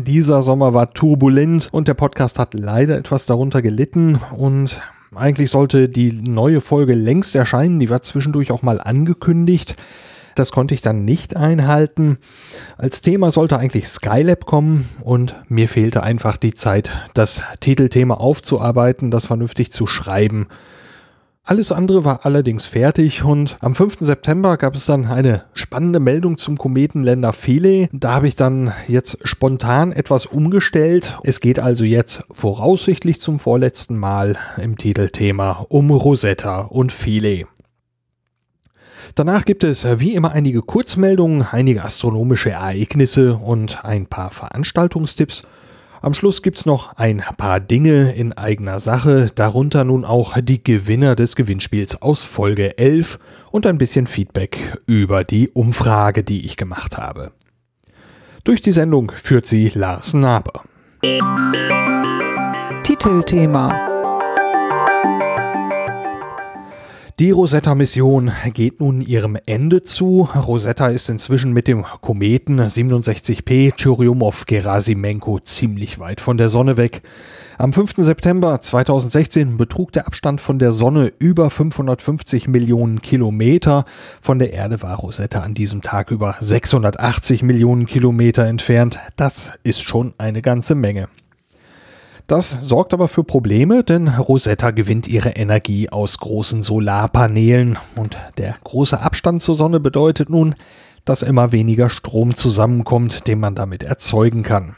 Dieser Sommer war turbulent und der Podcast hat leider etwas darunter gelitten und eigentlich sollte die neue Folge längst erscheinen, die war zwischendurch auch mal angekündigt. Das konnte ich dann nicht einhalten. Als Thema sollte eigentlich Skylab kommen und mir fehlte einfach die Zeit, das Titelthema aufzuarbeiten, das vernünftig zu schreiben. Alles andere war allerdings fertig und am 5. September gab es dann eine spannende Meldung zum Kometenländer Philae. Da habe ich dann jetzt spontan etwas umgestellt. Es geht also jetzt voraussichtlich zum vorletzten Mal im Titelthema um Rosetta und Philae. Danach gibt es wie immer einige Kurzmeldungen, einige astronomische Ereignisse und ein paar Veranstaltungstipps am Schluss gibt's noch ein paar Dinge in eigener Sache, darunter nun auch die Gewinner des Gewinnspiels aus Folge 11 und ein bisschen Feedback über die Umfrage, die ich gemacht habe. Durch die Sendung führt sie Lars Naber. Titelthema Die Rosetta-Mission geht nun ihrem Ende zu. Rosetta ist inzwischen mit dem Kometen 67P Churyumov-Gerasimenko ziemlich weit von der Sonne weg. Am 5. September 2016 betrug der Abstand von der Sonne über 550 Millionen Kilometer. Von der Erde war Rosetta an diesem Tag über 680 Millionen Kilometer entfernt. Das ist schon eine ganze Menge. Das sorgt aber für Probleme, denn Rosetta gewinnt ihre Energie aus großen Solarpanelen und der große Abstand zur Sonne bedeutet nun, dass immer weniger Strom zusammenkommt, den man damit erzeugen kann.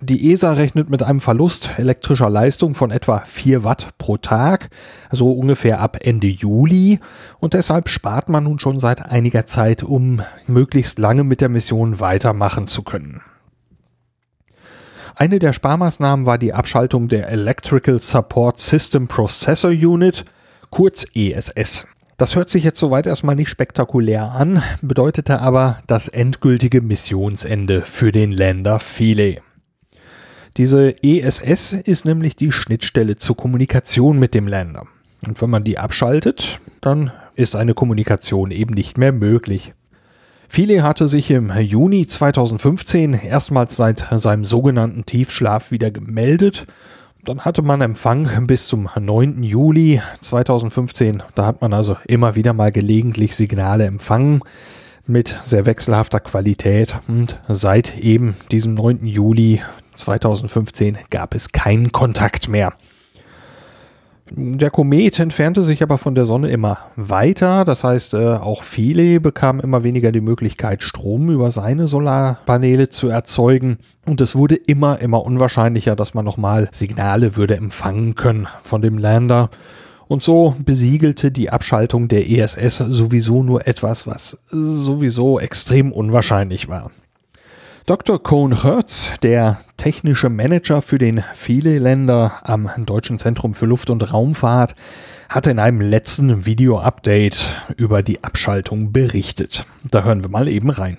Die ESA rechnet mit einem Verlust elektrischer Leistung von etwa 4 Watt pro Tag, so ungefähr ab Ende Juli. Und deshalb spart man nun schon seit einiger Zeit, um möglichst lange mit der Mission weitermachen zu können. Eine der Sparmaßnahmen war die Abschaltung der Electrical Support System Processor Unit, kurz ESS. Das hört sich jetzt soweit erstmal nicht spektakulär an, bedeutete aber das endgültige Missionsende für den Länder Philae. Diese ESS ist nämlich die Schnittstelle zur Kommunikation mit dem Länder. Und wenn man die abschaltet, dann ist eine Kommunikation eben nicht mehr möglich. Philae hatte sich im Juni 2015 erstmals seit seinem sogenannten Tiefschlaf wieder gemeldet. Dann hatte man Empfang bis zum 9. Juli 2015. Da hat man also immer wieder mal gelegentlich Signale empfangen mit sehr wechselhafter Qualität. Und seit eben diesem 9. Juli 2015 gab es keinen Kontakt mehr. Der Komet entfernte sich aber von der Sonne immer weiter. Das heißt, äh, auch Philae bekam immer weniger die Möglichkeit, Strom über seine Solarpaneele zu erzeugen. Und es wurde immer, immer unwahrscheinlicher, dass man nochmal Signale würde empfangen können von dem Lander. Und so besiegelte die Abschaltung der ESS sowieso nur etwas, was sowieso extrem unwahrscheinlich war. Dr. Cohn Hertz, der technische Manager für den Philae-Länder am Deutschen Zentrum für Luft- und Raumfahrt, hat in einem letzten Video-Update über die Abschaltung berichtet. Da hören wir mal eben rein.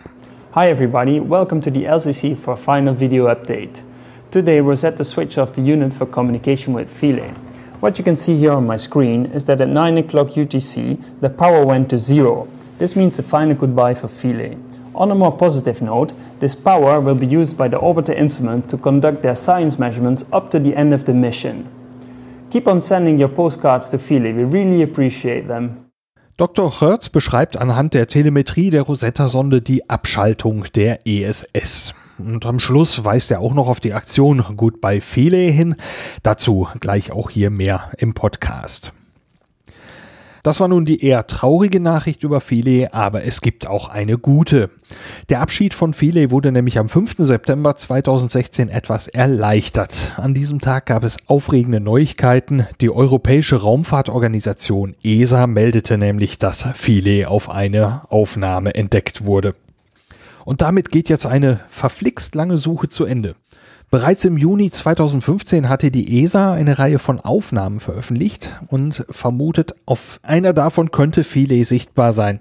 Hi everybody, welcome to the LCC for final video update. Today Rosetta switched off the unit for communication with Philae. What you can see here on my screen is that at 9 o'clock UTC the power went to zero. This means the final goodbye for Philae. On a more positive note, this power will be used by the orbiter instrument to conduct their science measurements up to the end of the mission. Keep on sending your postcards to Philae, we really appreciate them. Dr. Hertz beschreibt anhand der Telemetrie der Rosetta-Sonde die Abschaltung der ESS. Und am Schluss weist er auch noch auf die Aktion Goodbye Philae hin. Dazu gleich auch hier mehr im Podcast. Das war nun die eher traurige Nachricht über Philae, aber es gibt auch eine gute. Der Abschied von Philae wurde nämlich am 5. September 2016 etwas erleichtert. An diesem Tag gab es aufregende Neuigkeiten. Die Europäische Raumfahrtorganisation ESA meldete nämlich, dass Philae auf eine Aufnahme entdeckt wurde. Und damit geht jetzt eine verflixt lange Suche zu Ende. Bereits im Juni 2015 hatte die ESA eine Reihe von Aufnahmen veröffentlicht und vermutet, auf einer davon könnte Philae sichtbar sein.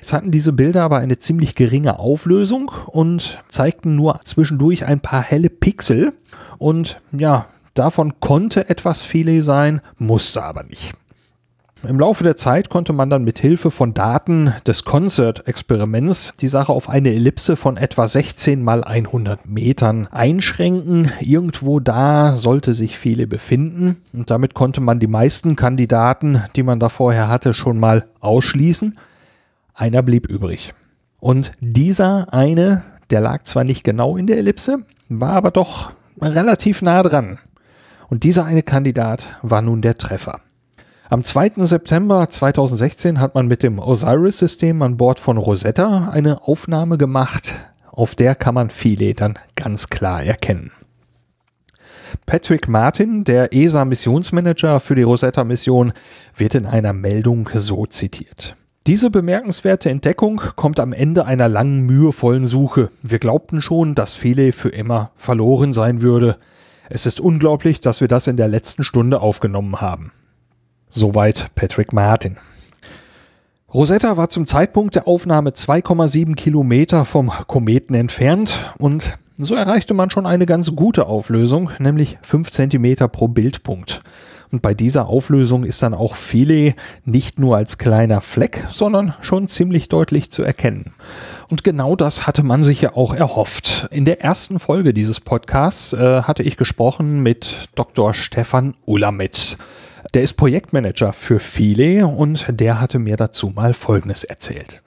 Jetzt hatten diese Bilder aber eine ziemlich geringe Auflösung und zeigten nur zwischendurch ein paar helle Pixel und ja, davon konnte etwas Philae sein, musste aber nicht. Im Laufe der Zeit konnte man dann mit Hilfe von Daten des Concert-Experiments die Sache auf eine Ellipse von etwa 16 mal 100 Metern einschränken. Irgendwo da sollte sich viele befinden und damit konnte man die meisten Kandidaten, die man da vorher hatte, schon mal ausschließen. Einer blieb übrig. Und dieser eine, der lag zwar nicht genau in der Ellipse, war aber doch relativ nah dran. Und dieser eine Kandidat war nun der Treffer. Am 2. September 2016 hat man mit dem Osiris-System an Bord von Rosetta eine Aufnahme gemacht, auf der kann man Philae dann ganz klar erkennen. Patrick Martin, der ESA-Missionsmanager für die Rosetta-Mission, wird in einer Meldung so zitiert. Diese bemerkenswerte Entdeckung kommt am Ende einer langen, mühevollen Suche. Wir glaubten schon, dass Philae für immer verloren sein würde. Es ist unglaublich, dass wir das in der letzten Stunde aufgenommen haben. Soweit Patrick Martin. Rosetta war zum Zeitpunkt der Aufnahme 2,7 Kilometer vom Kometen entfernt und so erreichte man schon eine ganz gute Auflösung, nämlich 5 Zentimeter pro Bildpunkt. Und bei dieser Auflösung ist dann auch Philae nicht nur als kleiner Fleck, sondern schon ziemlich deutlich zu erkennen. Und genau das hatte man sich ja auch erhofft. In der ersten Folge dieses Podcasts äh, hatte ich gesprochen mit Dr. Stefan Ulamitz. Der ist Projektmanager für Philae und der hatte mir dazu mal Folgendes erzählt.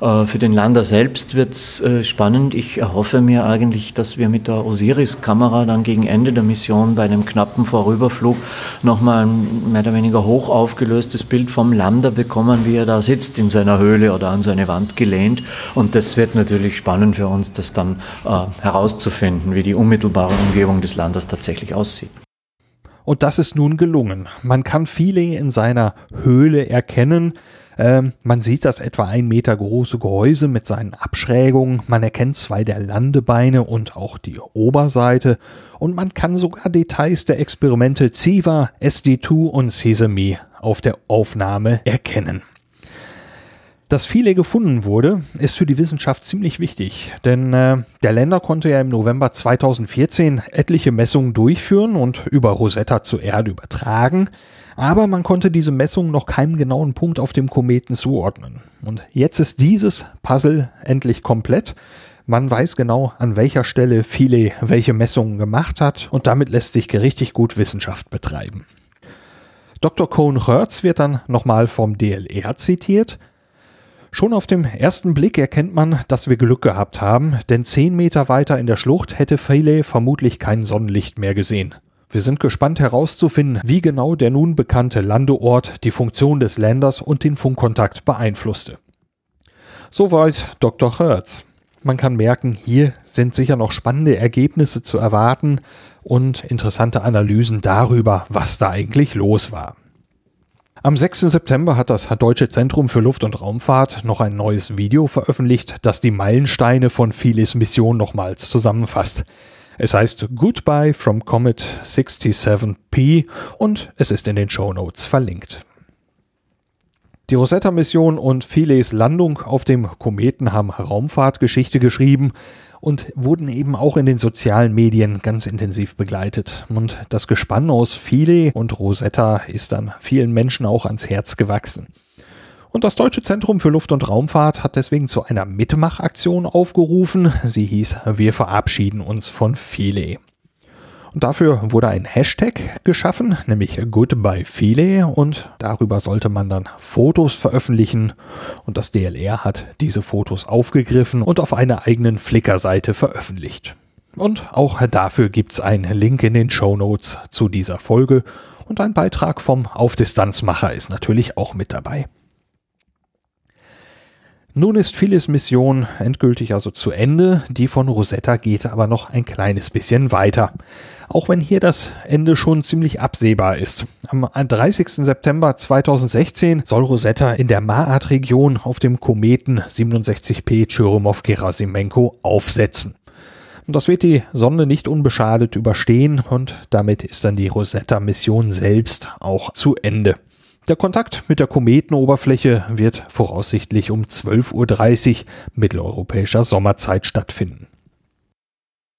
Äh, für den Lander selbst wird es äh, spannend. Ich erhoffe mir eigentlich, dass wir mit der Osiris-Kamera dann gegen Ende der Mission bei einem knappen Vorüberflug nochmal ein mehr oder weniger hoch aufgelöstes Bild vom Lander bekommen, wie er da sitzt in seiner Höhle oder an seine Wand gelehnt. Und das wird natürlich spannend für uns, das dann äh, herauszufinden, wie die unmittelbare Umgebung des Landes tatsächlich aussieht. Und das ist nun gelungen. Man kann Philae in seiner Höhle erkennen. Ähm, man sieht das etwa ein Meter große Gehäuse mit seinen Abschrägungen. Man erkennt zwei der Landebeine und auch die Oberseite. Und man kann sogar Details der Experimente Ziva, SD2 und Sesame auf der Aufnahme erkennen. Dass viele gefunden wurde, ist für die Wissenschaft ziemlich wichtig, denn äh, der Länder konnte ja im November 2014 etliche Messungen durchführen und über Rosetta zur Erde übertragen, aber man konnte diese Messungen noch keinem genauen Punkt auf dem Kometen zuordnen. Und jetzt ist dieses Puzzle endlich komplett. Man weiß genau, an welcher Stelle Philae welche Messungen gemacht hat und damit lässt sich richtig gut Wissenschaft betreiben. Dr. Cohn-Hertz wird dann nochmal vom DLR zitiert. Schon auf dem ersten Blick erkennt man, dass wir Glück gehabt haben, denn zehn Meter weiter in der Schlucht hätte Faley vermutlich kein Sonnenlicht mehr gesehen. Wir sind gespannt herauszufinden, wie genau der nun bekannte Landeort die Funktion des Landers und den Funkkontakt beeinflusste. Soweit Dr. Hertz. Man kann merken, hier sind sicher noch spannende Ergebnisse zu erwarten und interessante Analysen darüber, was da eigentlich los war. Am 6. September hat das Deutsche Zentrum für Luft- und Raumfahrt noch ein neues Video veröffentlicht, das die Meilensteine von Philis Mission nochmals zusammenfasst. Es heißt Goodbye from Comet 67P und es ist in den Show Notes verlinkt. Die Rosetta-Mission und Phileas Landung auf dem Kometen haben Raumfahrtgeschichte geschrieben und wurden eben auch in den sozialen Medien ganz intensiv begleitet. Und das Gespann aus Philae und Rosetta ist dann vielen Menschen auch ans Herz gewachsen. Und das Deutsche Zentrum für Luft- und Raumfahrt hat deswegen zu einer Mitmachaktion aufgerufen. Sie hieß Wir verabschieden uns von Philae. Und dafür wurde ein Hashtag geschaffen, nämlich Goodbye Philae und darüber sollte man dann Fotos veröffentlichen und das DLR hat diese Fotos aufgegriffen und auf einer eigenen Flickr-Seite veröffentlicht. Und auch dafür gibt's einen Link in den Show Notes zu dieser Folge und ein Beitrag vom Aufdistanzmacher ist natürlich auch mit dabei. Nun ist Phyllis Mission endgültig also zu Ende, die von Rosetta geht aber noch ein kleines bisschen weiter. Auch wenn hier das Ende schon ziemlich absehbar ist. Am 30. September 2016 soll Rosetta in der Maat-Region auf dem Kometen 67P Churyumov-Gerasimenko aufsetzen. Das wird die Sonde nicht unbeschadet überstehen und damit ist dann die Rosetta-Mission selbst auch zu Ende. Der Kontakt mit der Kometenoberfläche wird voraussichtlich um 12.30 Uhr mitteleuropäischer Sommerzeit stattfinden.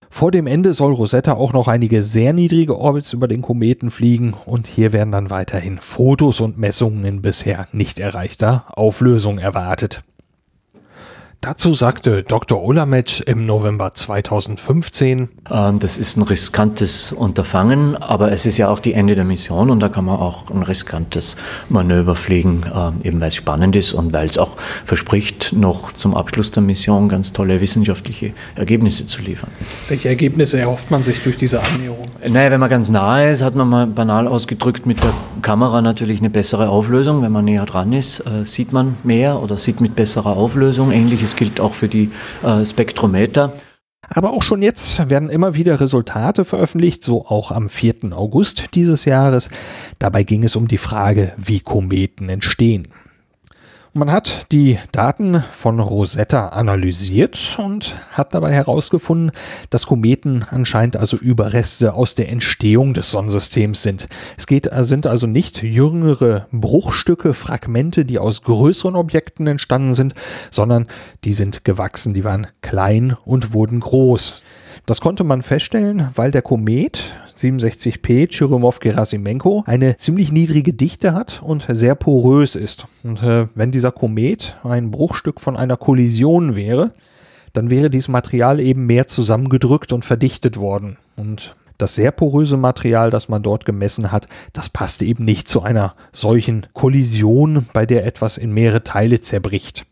Vor dem Ende soll Rosetta auch noch einige sehr niedrige Orbits über den Kometen fliegen und hier werden dann weiterhin Fotos und Messungen in bisher nicht erreichter Auflösung erwartet. Dazu sagte Dr. Olamet im November 2015, ähm, das ist ein riskantes Unterfangen, aber es ist ja auch die Ende der Mission und da kann man auch ein riskantes Manöver fliegen, ähm, eben weil es spannend ist und weil es auch verspricht, noch zum Abschluss der Mission ganz tolle wissenschaftliche Ergebnisse zu liefern. Welche Ergebnisse erhofft man sich durch diese Annäherung? Naja, wenn man ganz nahe ist, hat man mal banal ausgedrückt mit der Kamera natürlich eine bessere Auflösung. Wenn man näher dran ist, äh, sieht man mehr oder sieht mit besserer Auflösung. Ähnliches gilt auch für die äh, Spektrometer. Aber auch schon jetzt werden immer wieder Resultate veröffentlicht, so auch am 4. August dieses Jahres. Dabei ging es um die Frage, wie Kometen entstehen. Man hat die Daten von Rosetta analysiert und hat dabei herausgefunden, dass Kometen anscheinend also Überreste aus der Entstehung des Sonnensystems sind. Es geht, sind also nicht jüngere Bruchstücke, Fragmente, die aus größeren Objekten entstanden sind, sondern die sind gewachsen, die waren klein und wurden groß. Das konnte man feststellen, weil der Komet 67P Churyumov-Gerasimenko eine ziemlich niedrige Dichte hat und sehr porös ist. Und äh, wenn dieser Komet ein Bruchstück von einer Kollision wäre, dann wäre dieses Material eben mehr zusammengedrückt und verdichtet worden. Und das sehr poröse Material, das man dort gemessen hat, das passte eben nicht zu einer solchen Kollision, bei der etwas in mehrere Teile zerbricht.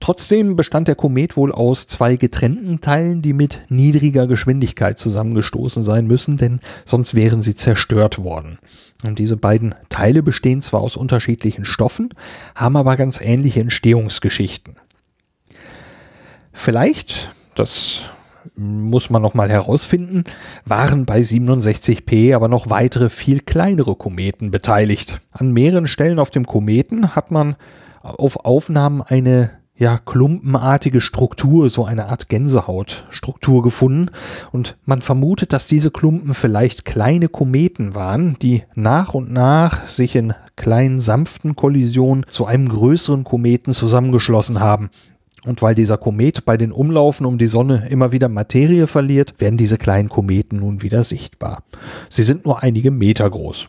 Trotzdem bestand der Komet wohl aus zwei getrennten Teilen, die mit niedriger Geschwindigkeit zusammengestoßen sein müssen, denn sonst wären sie zerstört worden. Und diese beiden Teile bestehen zwar aus unterschiedlichen Stoffen, haben aber ganz ähnliche Entstehungsgeschichten. Vielleicht, das muss man noch mal herausfinden, waren bei 67P aber noch weitere viel kleinere Kometen beteiligt. An mehreren Stellen auf dem Kometen hat man auf Aufnahmen eine ja, klumpenartige Struktur, so eine Art Gänsehautstruktur gefunden. Und man vermutet, dass diese Klumpen vielleicht kleine Kometen waren, die nach und nach sich in kleinen sanften Kollisionen zu einem größeren Kometen zusammengeschlossen haben. Und weil dieser Komet bei den Umlaufen um die Sonne immer wieder Materie verliert, werden diese kleinen Kometen nun wieder sichtbar. Sie sind nur einige Meter groß.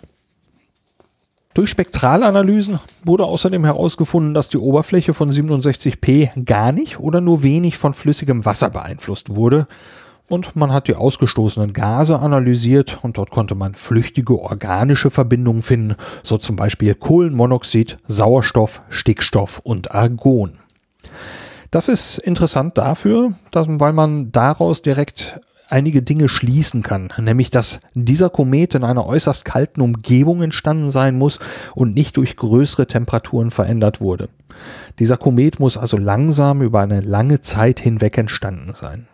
Durch Spektralanalysen wurde außerdem herausgefunden, dass die Oberfläche von 67P gar nicht oder nur wenig von flüssigem Wasser beeinflusst wurde. Und man hat die ausgestoßenen Gase analysiert und dort konnte man flüchtige organische Verbindungen finden, so zum Beispiel Kohlenmonoxid, Sauerstoff, Stickstoff und Argon. Das ist interessant dafür, dass, weil man daraus direkt einige Dinge schließen kann, nämlich dass dieser Komet in einer äußerst kalten Umgebung entstanden sein muss und nicht durch größere Temperaturen verändert wurde. Dieser Komet muss also langsam über eine lange Zeit hinweg entstanden sein.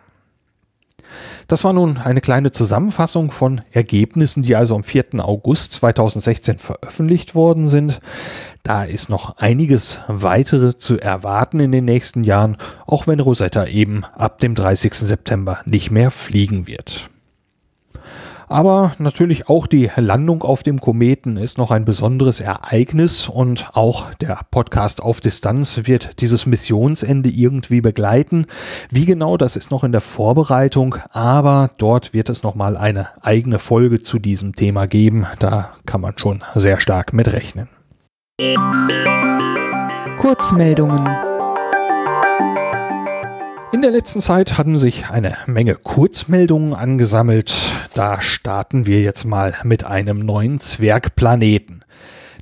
Das war nun eine kleine Zusammenfassung von Ergebnissen, die also am 4. August 2016 veröffentlicht worden sind. Da ist noch einiges weitere zu erwarten in den nächsten Jahren, auch wenn Rosetta eben ab dem 30. September nicht mehr fliegen wird. Aber natürlich auch die Landung auf dem Kometen ist noch ein besonderes Ereignis und auch der Podcast auf Distanz wird dieses Missionsende irgendwie begleiten. Wie genau, das ist noch in der Vorbereitung, aber dort wird es nochmal eine eigene Folge zu diesem Thema geben. Da kann man schon sehr stark mit rechnen. Kurzmeldungen in der letzten Zeit hatten sich eine Menge Kurzmeldungen angesammelt. Da starten wir jetzt mal mit einem neuen Zwergplaneten.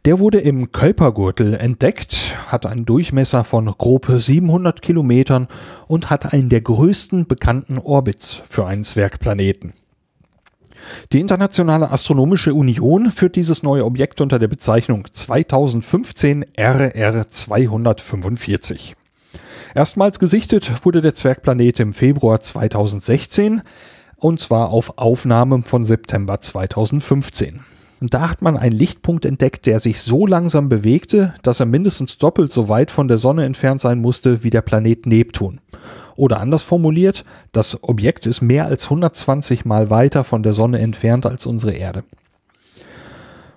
Der wurde im Kölpergürtel entdeckt, hat einen Durchmesser von grob 700 Kilometern und hat einen der größten bekannten Orbits für einen Zwergplaneten. Die Internationale Astronomische Union führt dieses neue Objekt unter der Bezeichnung 2015 RR 245. Erstmals gesichtet wurde der Zwergplanet im Februar 2016 und zwar auf Aufnahmen von September 2015. Und da hat man einen Lichtpunkt entdeckt, der sich so langsam bewegte, dass er mindestens doppelt so weit von der Sonne entfernt sein musste wie der Planet Neptun. Oder anders formuliert, das Objekt ist mehr als 120 Mal weiter von der Sonne entfernt als unsere Erde.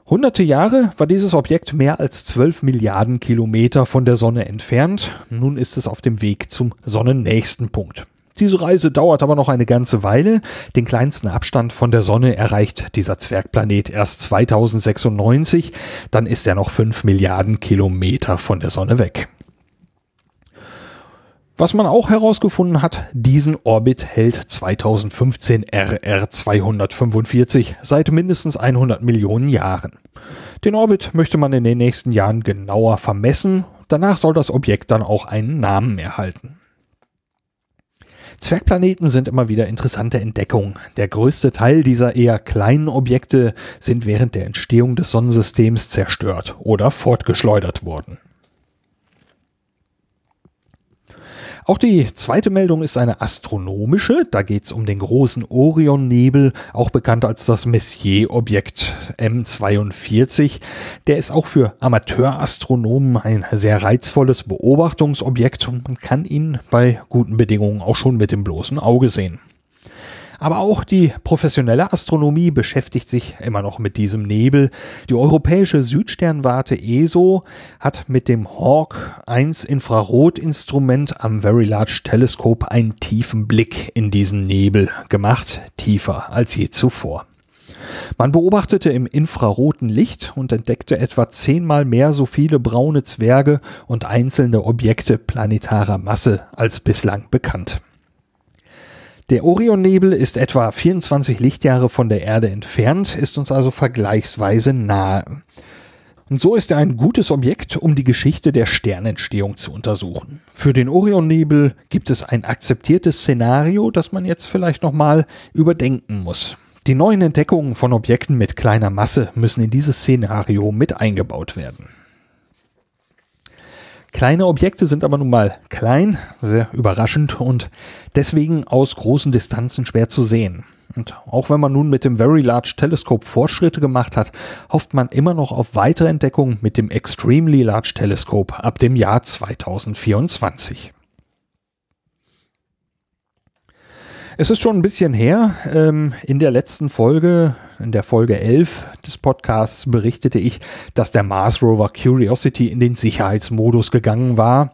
Hunderte Jahre war dieses Objekt mehr als 12 Milliarden Kilometer von der Sonne entfernt. Nun ist es auf dem Weg zum sonnennächsten Punkt. Diese Reise dauert aber noch eine ganze Weile. Den kleinsten Abstand von der Sonne erreicht dieser Zwergplanet erst 2096. Dann ist er noch 5 Milliarden Kilometer von der Sonne weg. Was man auch herausgefunden hat, diesen Orbit hält 2015 RR 245 seit mindestens 100 Millionen Jahren. Den Orbit möchte man in den nächsten Jahren genauer vermessen. Danach soll das Objekt dann auch einen Namen erhalten. Zwergplaneten sind immer wieder interessante Entdeckungen. Der größte Teil dieser eher kleinen Objekte sind während der Entstehung des Sonnensystems zerstört oder fortgeschleudert worden. Auch die zweite Meldung ist eine astronomische. Da geht es um den großen Orionnebel, auch bekannt als das Messier-Objekt M42. Der ist auch für Amateurastronomen ein sehr reizvolles Beobachtungsobjekt und man kann ihn bei guten Bedingungen auch schon mit dem bloßen Auge sehen. Aber auch die professionelle Astronomie beschäftigt sich immer noch mit diesem Nebel. Die europäische Südsternwarte ESO hat mit dem Hawk 1 Infrarotinstrument am Very Large Telescope einen tiefen Blick in diesen Nebel gemacht, tiefer als je zuvor. Man beobachtete im infraroten Licht und entdeckte etwa zehnmal mehr so viele braune Zwerge und einzelne Objekte planetarer Masse als bislang bekannt. Der Orionnebel ist etwa 24 Lichtjahre von der Erde entfernt, ist uns also vergleichsweise nahe. Und so ist er ein gutes Objekt, um die Geschichte der Sternentstehung zu untersuchen. Für den Orionnebel gibt es ein akzeptiertes Szenario, das man jetzt vielleicht nochmal überdenken muss. Die neuen Entdeckungen von Objekten mit kleiner Masse müssen in dieses Szenario mit eingebaut werden. Kleine Objekte sind aber nun mal klein, sehr überraschend und deswegen aus großen Distanzen schwer zu sehen. Und auch wenn man nun mit dem Very Large Telescope Fortschritte gemacht hat, hofft man immer noch auf weitere Entdeckungen mit dem Extremely Large Telescope ab dem Jahr 2024. Es ist schon ein bisschen her. Ähm, in der letzten Folge, in der Folge 11 des Podcasts, berichtete ich, dass der Mars Rover Curiosity in den Sicherheitsmodus gegangen war.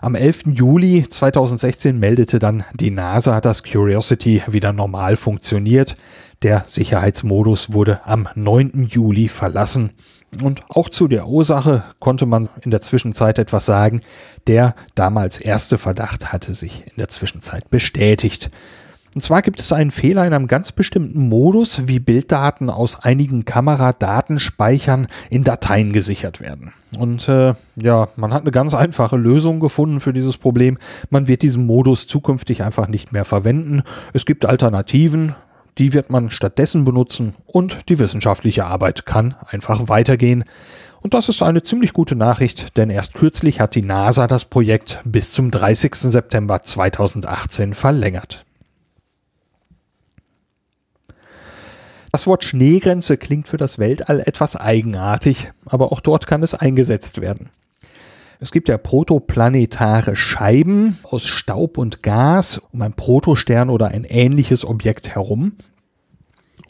Am 11. Juli 2016 meldete dann die NASA, dass Curiosity wieder normal funktioniert. Der Sicherheitsmodus wurde am 9. Juli verlassen. Und auch zu der Ursache konnte man in der Zwischenzeit etwas sagen. Der damals erste Verdacht hatte sich in der Zwischenzeit bestätigt. Und zwar gibt es einen Fehler in einem ganz bestimmten Modus, wie Bilddaten aus einigen Kameradatenspeichern in Dateien gesichert werden. Und äh, ja, man hat eine ganz einfache Lösung gefunden für dieses Problem. Man wird diesen Modus zukünftig einfach nicht mehr verwenden. Es gibt Alternativen, die wird man stattdessen benutzen und die wissenschaftliche Arbeit kann einfach weitergehen. Und das ist eine ziemlich gute Nachricht, denn erst kürzlich hat die NASA das Projekt bis zum 30. September 2018 verlängert. Das Wort Schneegrenze klingt für das Weltall etwas eigenartig, aber auch dort kann es eingesetzt werden. Es gibt ja protoplanetare Scheiben aus Staub und Gas um ein Protostern oder ein ähnliches Objekt herum.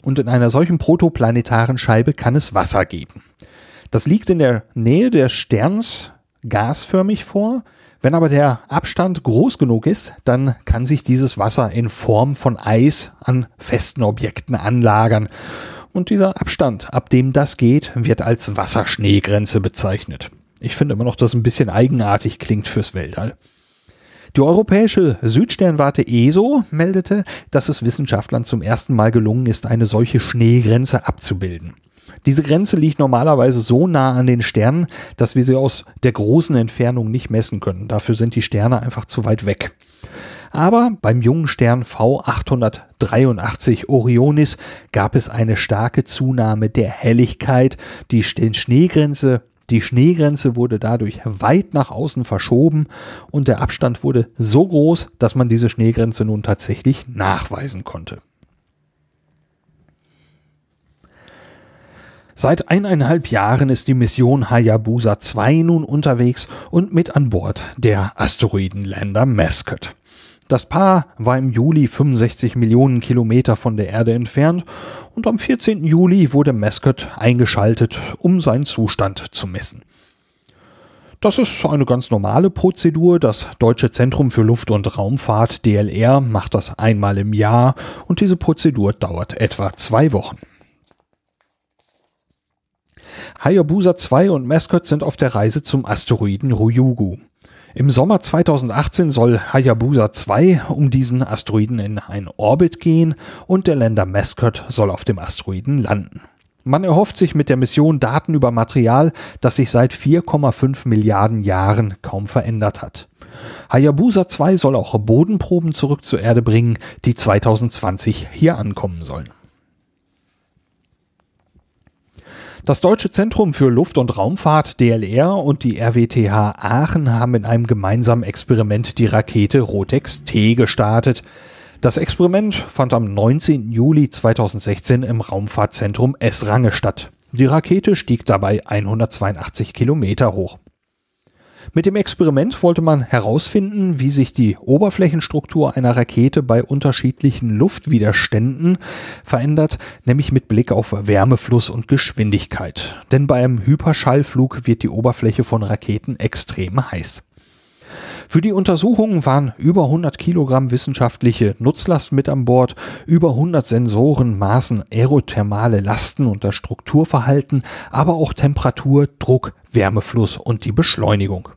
Und in einer solchen protoplanetaren Scheibe kann es Wasser geben. Das liegt in der Nähe des Sterns gasförmig vor wenn aber der Abstand groß genug ist, dann kann sich dieses Wasser in Form von Eis an festen Objekten anlagern. Und dieser Abstand, ab dem das geht, wird als Wasserschneegrenze bezeichnet. Ich finde immer noch, dass ein bisschen eigenartig klingt fürs Weltall. Die europäische Südsternwarte ESO meldete, dass es Wissenschaftlern zum ersten Mal gelungen ist, eine solche Schneegrenze abzubilden. Diese Grenze liegt normalerweise so nah an den Sternen, dass wir sie aus der großen Entfernung nicht messen können. Dafür sind die Sterne einfach zu weit weg. Aber beim jungen Stern V883 Orionis gab es eine starke Zunahme der Helligkeit, die Schneegrenze die Schneegrenze wurde dadurch weit nach außen verschoben und der Abstand wurde so groß, dass man diese Schneegrenze nun tatsächlich nachweisen konnte. Seit eineinhalb Jahren ist die Mission Hayabusa 2 nun unterwegs und mit an Bord der Asteroidenländer Mascot. Das Paar war im Juli 65 Millionen Kilometer von der Erde entfernt und am 14. Juli wurde Mascot eingeschaltet, um seinen Zustand zu messen. Das ist eine ganz normale Prozedur. Das Deutsche Zentrum für Luft- und Raumfahrt DLR macht das einmal im Jahr und diese Prozedur dauert etwa zwei Wochen. Hayabusa 2 und Mascot sind auf der Reise zum Asteroiden Ryugu. Im Sommer 2018 soll Hayabusa 2 um diesen Asteroiden in einen Orbit gehen und der Länder Mascot soll auf dem Asteroiden landen. Man erhofft sich mit der Mission Daten über Material, das sich seit 4,5 Milliarden Jahren kaum verändert hat. Hayabusa 2 soll auch Bodenproben zurück zur Erde bringen, die 2020 hier ankommen sollen. Das Deutsche Zentrum für Luft- und Raumfahrt DLR und die RWTH Aachen haben in einem gemeinsamen Experiment die Rakete Rotex T gestartet. Das Experiment fand am 19. Juli 2016 im Raumfahrtzentrum Esrange statt. Die Rakete stieg dabei 182 Kilometer hoch. Mit dem Experiment wollte man herausfinden, wie sich die Oberflächenstruktur einer Rakete bei unterschiedlichen Luftwiderständen verändert, nämlich mit Blick auf Wärmefluss und Geschwindigkeit. Denn bei einem Hyperschallflug wird die Oberfläche von Raketen extrem heiß. Für die Untersuchungen waren über 100 Kilogramm wissenschaftliche Nutzlast mit an Bord, über 100 Sensoren maßen aerothermale Lasten und das Strukturverhalten, aber auch Temperatur, Druck, Wärmefluss und die Beschleunigung.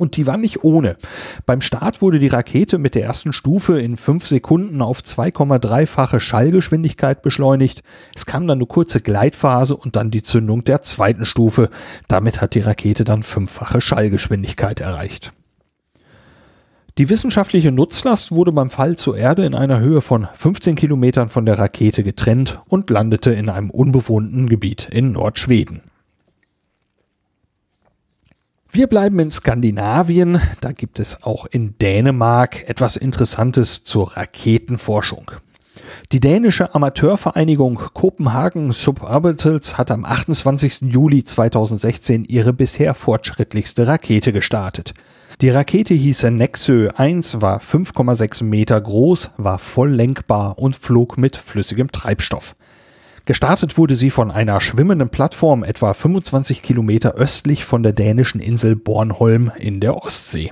Und die war nicht ohne. Beim Start wurde die Rakete mit der ersten Stufe in fünf Sekunden auf 2,3-fache Schallgeschwindigkeit beschleunigt. Es kam dann eine kurze Gleitphase und dann die Zündung der zweiten Stufe. Damit hat die Rakete dann fünffache Schallgeschwindigkeit erreicht. Die wissenschaftliche Nutzlast wurde beim Fall zur Erde in einer Höhe von 15 Kilometern von der Rakete getrennt und landete in einem unbewohnten Gebiet in Nordschweden. Wir bleiben in Skandinavien. Da gibt es auch in Dänemark etwas Interessantes zur Raketenforschung. Die dänische Amateurvereinigung Kopenhagen Suborbitals hat am 28. Juli 2016 ihre bisher fortschrittlichste Rakete gestartet. Die Rakete hieß Nexö 1, war 5,6 Meter groß, war voll lenkbar und flog mit flüssigem Treibstoff. Gestartet wurde sie von einer schwimmenden Plattform etwa 25 Kilometer östlich von der dänischen Insel Bornholm in der Ostsee.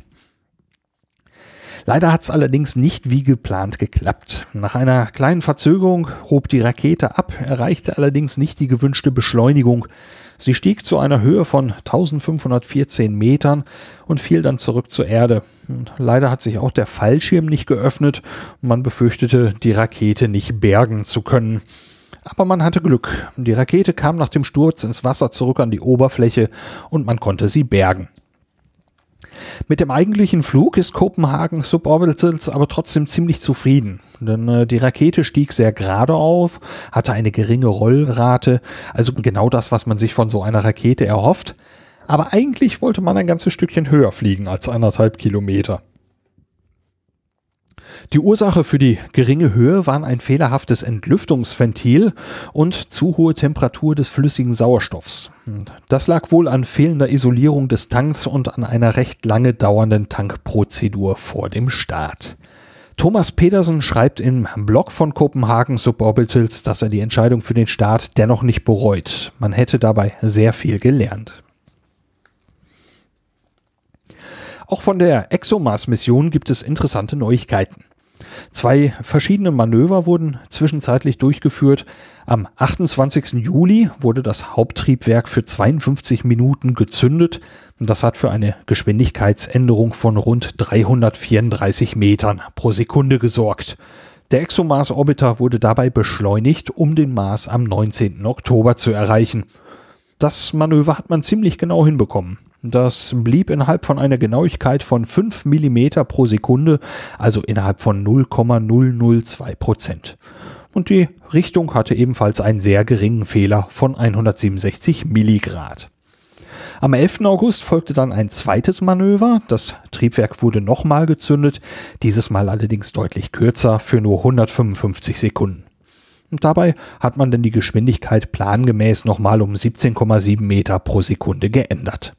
Leider hat es allerdings nicht wie geplant geklappt. Nach einer kleinen Verzögerung hob die Rakete ab, erreichte allerdings nicht die gewünschte Beschleunigung. Sie stieg zu einer Höhe von 1514 Metern und fiel dann zurück zur Erde. leider hat sich auch der Fallschirm nicht geöffnet man befürchtete, die Rakete nicht bergen zu können. Aber man hatte Glück. Die Rakete kam nach dem Sturz ins Wasser zurück an die Oberfläche und man konnte sie bergen. Mit dem eigentlichen Flug ist Kopenhagen Suborbitals aber trotzdem ziemlich zufrieden, denn äh, die Rakete stieg sehr gerade auf, hatte eine geringe Rollrate, also genau das, was man sich von so einer Rakete erhofft. Aber eigentlich wollte man ein ganzes Stückchen höher fliegen als anderthalb Kilometer. Die Ursache für die geringe Höhe waren ein fehlerhaftes Entlüftungsventil und zu hohe Temperatur des flüssigen Sauerstoffs. Das lag wohl an fehlender Isolierung des Tanks und an einer recht lange dauernden Tankprozedur vor dem Start. Thomas Pedersen schreibt im Blog von Kopenhagen Suborbitals, dass er die Entscheidung für den Start dennoch nicht bereut. Man hätte dabei sehr viel gelernt. Auch von der ExoMars-Mission gibt es interessante Neuigkeiten. Zwei verschiedene Manöver wurden zwischenzeitlich durchgeführt. Am 28. Juli wurde das Haupttriebwerk für 52 Minuten gezündet. Das hat für eine Geschwindigkeitsänderung von rund 334 Metern pro Sekunde gesorgt. Der ExoMars-Orbiter wurde dabei beschleunigt, um den Mars am 19. Oktober zu erreichen. Das Manöver hat man ziemlich genau hinbekommen. Das blieb innerhalb von einer Genauigkeit von 5 mm pro Sekunde, also innerhalb von 0,002 Prozent. Und die Richtung hatte ebenfalls einen sehr geringen Fehler von 167 Milligrad. Am 11. August folgte dann ein zweites Manöver. Das Triebwerk wurde nochmal gezündet, dieses Mal allerdings deutlich kürzer für nur 155 Sekunden. Und dabei hat man denn die Geschwindigkeit plangemäß nochmal um 17,7 Meter pro Sekunde geändert.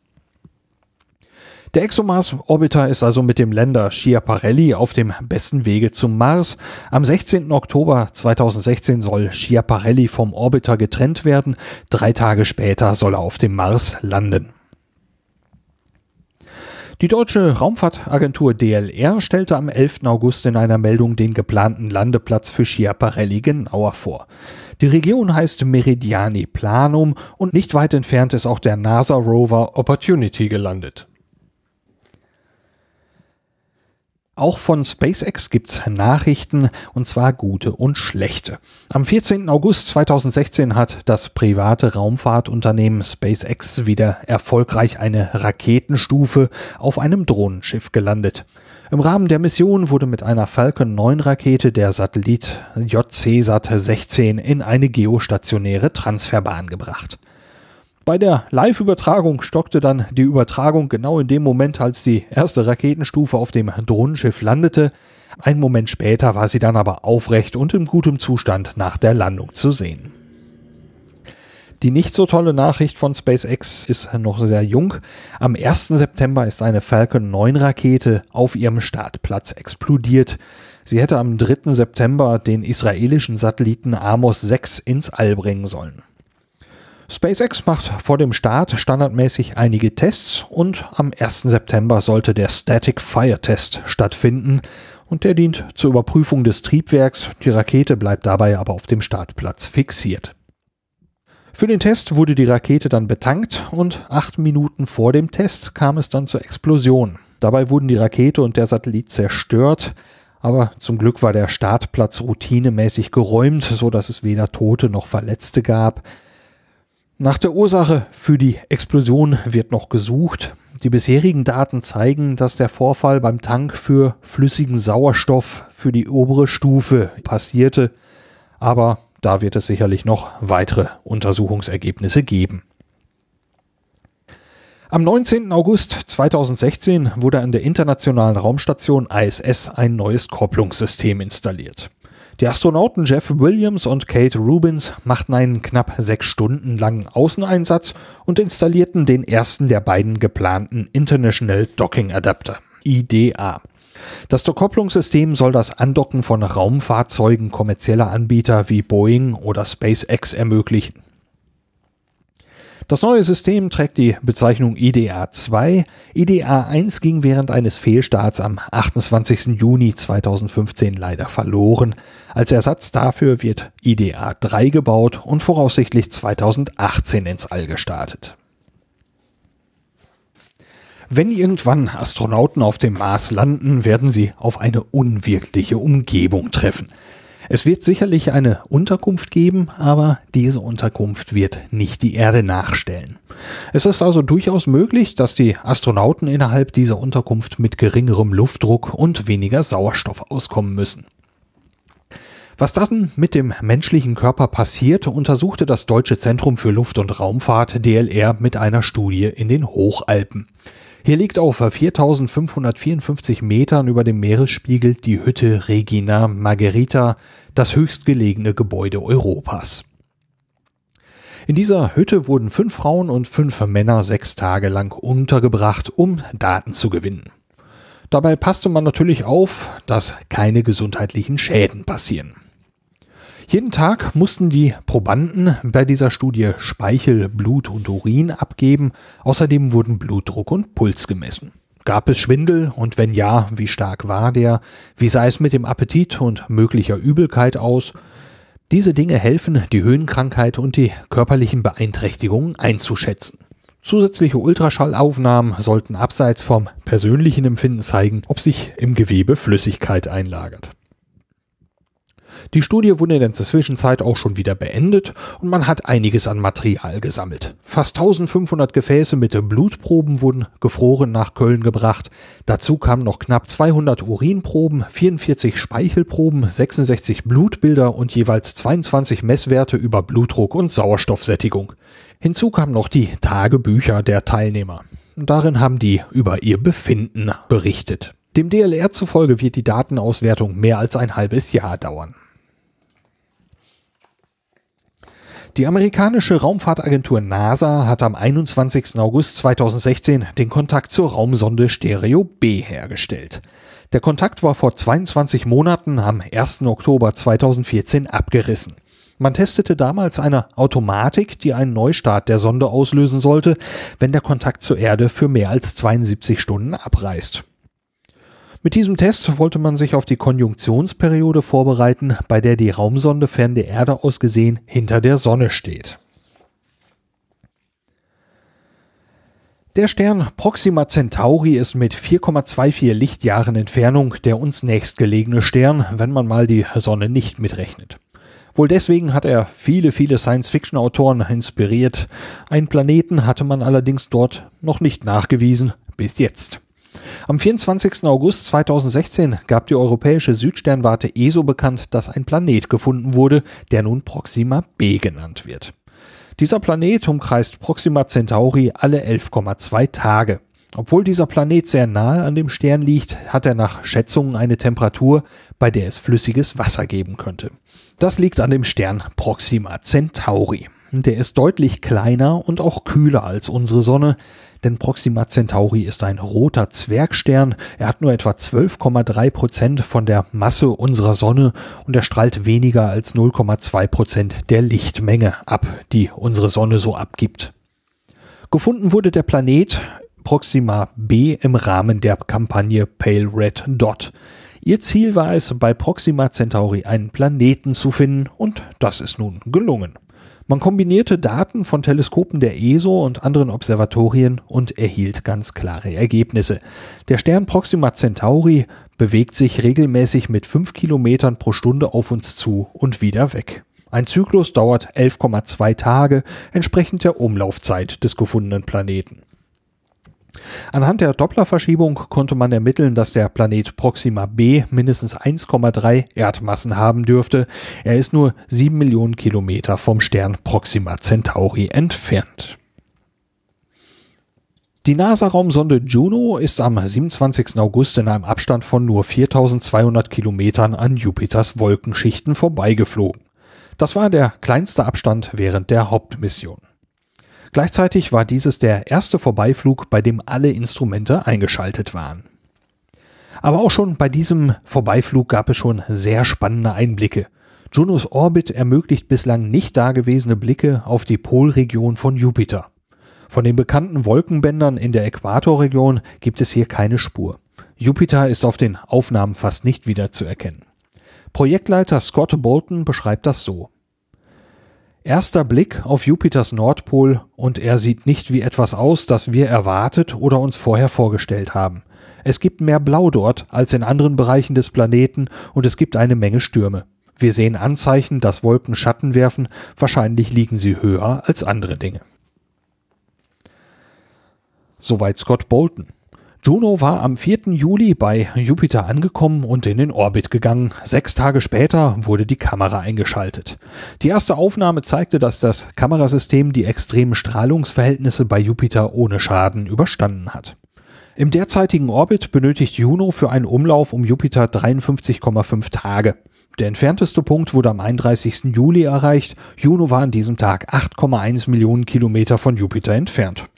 Der ExoMars Orbiter ist also mit dem Länder Schiaparelli auf dem besten Wege zum Mars. Am 16. Oktober 2016 soll Schiaparelli vom Orbiter getrennt werden. Drei Tage später soll er auf dem Mars landen. Die deutsche Raumfahrtagentur DLR stellte am 11. August in einer Meldung den geplanten Landeplatz für Schiaparelli genauer vor. Die Region heißt Meridiani Planum und nicht weit entfernt ist auch der NASA Rover Opportunity gelandet. Auch von SpaceX gibt's Nachrichten, und zwar gute und schlechte. Am 14. August 2016 hat das private Raumfahrtunternehmen SpaceX wieder erfolgreich eine Raketenstufe auf einem Drohnenschiff gelandet. Im Rahmen der Mission wurde mit einer Falcon 9 Rakete der Satellit JCSat 16 in eine geostationäre Transferbahn gebracht. Bei der Live-Übertragung stockte dann die Übertragung genau in dem Moment, als die erste Raketenstufe auf dem Drohnenschiff landete. Ein Moment später war sie dann aber aufrecht und in gutem Zustand nach der Landung zu sehen. Die nicht so tolle Nachricht von SpaceX ist noch sehr jung. Am 1. September ist eine Falcon 9 Rakete auf ihrem Startplatz explodiert. Sie hätte am 3. September den israelischen Satelliten Amos 6 ins All bringen sollen. SpaceX macht vor dem Start standardmäßig einige Tests und am 1. September sollte der Static Fire Test stattfinden und der dient zur Überprüfung des Triebwerks. Die Rakete bleibt dabei aber auf dem Startplatz fixiert. Für den Test wurde die Rakete dann betankt und acht Minuten vor dem Test kam es dann zur Explosion. Dabei wurden die Rakete und der Satellit zerstört, aber zum Glück war der Startplatz routinemäßig geräumt, so dass es weder Tote noch Verletzte gab. Nach der Ursache für die Explosion wird noch gesucht. Die bisherigen Daten zeigen, dass der Vorfall beim Tank für flüssigen Sauerstoff für die obere Stufe passierte, aber da wird es sicherlich noch weitere Untersuchungsergebnisse geben. Am 19. August 2016 wurde an der internationalen Raumstation ISS ein neues Kopplungssystem installiert. Die Astronauten Jeff Williams und Kate Rubins machten einen knapp sechs Stunden langen Außeneinsatz und installierten den ersten der beiden geplanten International Docking Adapter, IDA. Das Kopplungssystem soll das Andocken von Raumfahrzeugen kommerzieller Anbieter wie Boeing oder SpaceX ermöglichen. Das neue System trägt die Bezeichnung IDA 2. IDA 1 ging während eines Fehlstarts am 28. Juni 2015 leider verloren. Als Ersatz dafür wird IDA 3 gebaut und voraussichtlich 2018 ins All gestartet. Wenn irgendwann Astronauten auf dem Mars landen, werden sie auf eine unwirkliche Umgebung treffen. Es wird sicherlich eine Unterkunft geben, aber diese Unterkunft wird nicht die Erde nachstellen. Es ist also durchaus möglich, dass die Astronauten innerhalb dieser Unterkunft mit geringerem Luftdruck und weniger Sauerstoff auskommen müssen. Was dann mit dem menschlichen Körper passiert, untersuchte das Deutsche Zentrum für Luft- und Raumfahrt DLR mit einer Studie in den Hochalpen. Hier liegt auf 4554 Metern über dem Meeresspiegel die Hütte Regina Margherita, das höchstgelegene Gebäude Europas. In dieser Hütte wurden fünf Frauen und fünf Männer sechs Tage lang untergebracht, um Daten zu gewinnen. Dabei passte man natürlich auf, dass keine gesundheitlichen Schäden passieren. Jeden Tag mussten die Probanden bei dieser Studie Speichel, Blut und Urin abgeben. Außerdem wurden Blutdruck und Puls gemessen. Gab es Schwindel und wenn ja, wie stark war der? Wie sah es mit dem Appetit und möglicher Übelkeit aus? Diese Dinge helfen, die Höhenkrankheit und die körperlichen Beeinträchtigungen einzuschätzen. Zusätzliche Ultraschallaufnahmen sollten abseits vom persönlichen Empfinden zeigen, ob sich im Gewebe Flüssigkeit einlagert. Die Studie wurde in der Zwischenzeit auch schon wieder beendet und man hat einiges an Material gesammelt. Fast 1500 Gefäße mit Blutproben wurden gefroren nach Köln gebracht. Dazu kamen noch knapp 200 Urinproben, 44 Speichelproben, 66 Blutbilder und jeweils 22 Messwerte über Blutdruck und Sauerstoffsättigung. Hinzu kamen noch die Tagebücher der Teilnehmer. Darin haben die über ihr Befinden berichtet. Dem DLR zufolge wird die Datenauswertung mehr als ein halbes Jahr dauern. Die amerikanische Raumfahrtagentur NASA hat am 21. August 2016 den Kontakt zur Raumsonde Stereo B hergestellt. Der Kontakt war vor 22 Monaten am 1. Oktober 2014 abgerissen. Man testete damals eine Automatik, die einen Neustart der Sonde auslösen sollte, wenn der Kontakt zur Erde für mehr als 72 Stunden abreißt. Mit diesem Test wollte man sich auf die Konjunktionsperiode vorbereiten, bei der die Raumsonde fern der Erde aus gesehen hinter der Sonne steht. Der Stern Proxima Centauri ist mit 4,24 Lichtjahren Entfernung der uns nächstgelegene Stern, wenn man mal die Sonne nicht mitrechnet. Wohl deswegen hat er viele, viele Science-Fiction-Autoren inspiriert. Einen Planeten hatte man allerdings dort noch nicht nachgewiesen, bis jetzt. Am 24. August 2016 gab die europäische Südsternwarte ESO bekannt, dass ein Planet gefunden wurde, der nun Proxima b genannt wird. Dieser Planet umkreist Proxima Centauri alle 11,2 Tage. Obwohl dieser Planet sehr nahe an dem Stern liegt, hat er nach Schätzungen eine Temperatur, bei der es flüssiges Wasser geben könnte. Das liegt an dem Stern Proxima Centauri. Der ist deutlich kleiner und auch kühler als unsere Sonne, denn Proxima Centauri ist ein roter Zwergstern. Er hat nur etwa 12,3 Prozent von der Masse unserer Sonne und er strahlt weniger als 0,2 Prozent der Lichtmenge ab, die unsere Sonne so abgibt. Gefunden wurde der Planet Proxima b im Rahmen der Kampagne Pale Red Dot. Ihr Ziel war es, bei Proxima Centauri einen Planeten zu finden und das ist nun gelungen. Man kombinierte Daten von Teleskopen der ESO und anderen Observatorien und erhielt ganz klare Ergebnisse. Der Stern Proxima Centauri bewegt sich regelmäßig mit 5 Kilometern pro Stunde auf uns zu und wieder weg. Ein Zyklus dauert 11,2 Tage, entsprechend der Umlaufzeit des gefundenen Planeten. Anhand der Dopplerverschiebung konnte man ermitteln, dass der Planet Proxima b mindestens 1,3 Erdmassen haben dürfte. Er ist nur 7 Millionen Kilometer vom Stern Proxima Centauri entfernt. Die NASA-Raumsonde Juno ist am 27. August in einem Abstand von nur 4200 Kilometern an Jupiters Wolkenschichten vorbeigeflogen. Das war der kleinste Abstand während der Hauptmission. Gleichzeitig war dieses der erste Vorbeiflug, bei dem alle Instrumente eingeschaltet waren. Aber auch schon bei diesem Vorbeiflug gab es schon sehr spannende Einblicke. Junos Orbit ermöglicht bislang nicht dagewesene Blicke auf die Polregion von Jupiter. Von den bekannten Wolkenbändern in der Äquatorregion gibt es hier keine Spur. Jupiter ist auf den Aufnahmen fast nicht wiederzuerkennen. Projektleiter Scott Bolton beschreibt das so. Erster Blick auf Jupiters Nordpol und er sieht nicht wie etwas aus, das wir erwartet oder uns vorher vorgestellt haben. Es gibt mehr Blau dort als in anderen Bereichen des Planeten und es gibt eine Menge Stürme. Wir sehen Anzeichen, dass Wolken Schatten werfen, wahrscheinlich liegen sie höher als andere Dinge. Soweit Scott Bolton. Juno war am 4. Juli bei Jupiter angekommen und in den Orbit gegangen. Sechs Tage später wurde die Kamera eingeschaltet. Die erste Aufnahme zeigte, dass das Kamerasystem die extremen Strahlungsverhältnisse bei Jupiter ohne Schaden überstanden hat. Im derzeitigen Orbit benötigt Juno für einen Umlauf um Jupiter 53,5 Tage. Der entfernteste Punkt wurde am 31. Juli erreicht. Juno war an diesem Tag 8,1 Millionen Kilometer von Jupiter entfernt.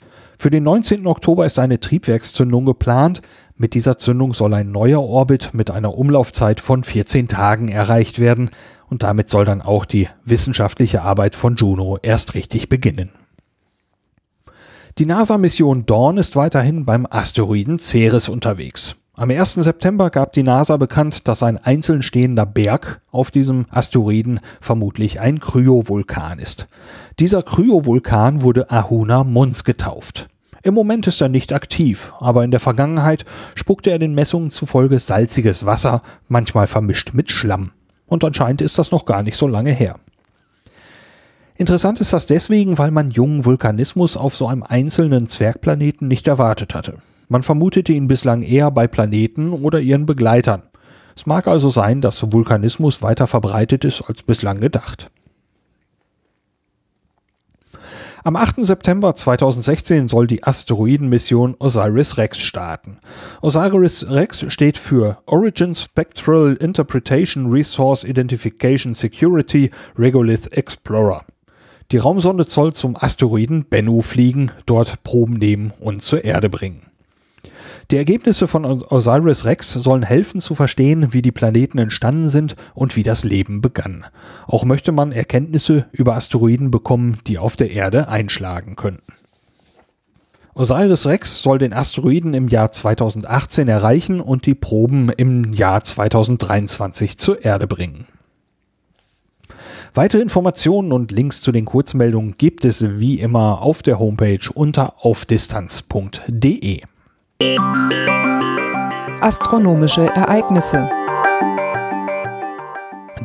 Für den 19. Oktober ist eine Triebwerkszündung geplant. Mit dieser Zündung soll ein neuer Orbit mit einer Umlaufzeit von 14 Tagen erreicht werden und damit soll dann auch die wissenschaftliche Arbeit von Juno erst richtig beginnen. Die NASA-Mission Dawn ist weiterhin beim Asteroiden Ceres unterwegs. Am 1. September gab die NASA bekannt, dass ein einzeln stehender Berg auf diesem Asteroiden vermutlich ein Kryovulkan ist. Dieser Kryovulkan wurde Ahuna Mons getauft. Im Moment ist er nicht aktiv, aber in der Vergangenheit spuckte er den Messungen zufolge salziges Wasser, manchmal vermischt mit Schlamm. Und anscheinend ist das noch gar nicht so lange her. Interessant ist das deswegen, weil man jungen Vulkanismus auf so einem einzelnen Zwergplaneten nicht erwartet hatte. Man vermutete ihn bislang eher bei Planeten oder ihren Begleitern. Es mag also sein, dass Vulkanismus weiter verbreitet ist als bislang gedacht. Am 8. September 2016 soll die Asteroidenmission OSIRIS-REx starten. OSIRIS-REx steht für Origin Spectral Interpretation Resource Identification Security Regolith Explorer. Die Raumsonde soll zum Asteroiden Bennu fliegen, dort Proben nehmen und zur Erde bringen. Die Ergebnisse von Osiris Rex sollen helfen zu verstehen, wie die Planeten entstanden sind und wie das Leben begann. Auch möchte man Erkenntnisse über Asteroiden bekommen, die auf der Erde einschlagen könnten. Osiris Rex soll den Asteroiden im Jahr 2018 erreichen und die Proben im Jahr 2023 zur Erde bringen. Weitere Informationen und Links zu den Kurzmeldungen gibt es wie immer auf der Homepage unter aufdistanz.de. Astronomische Ereignisse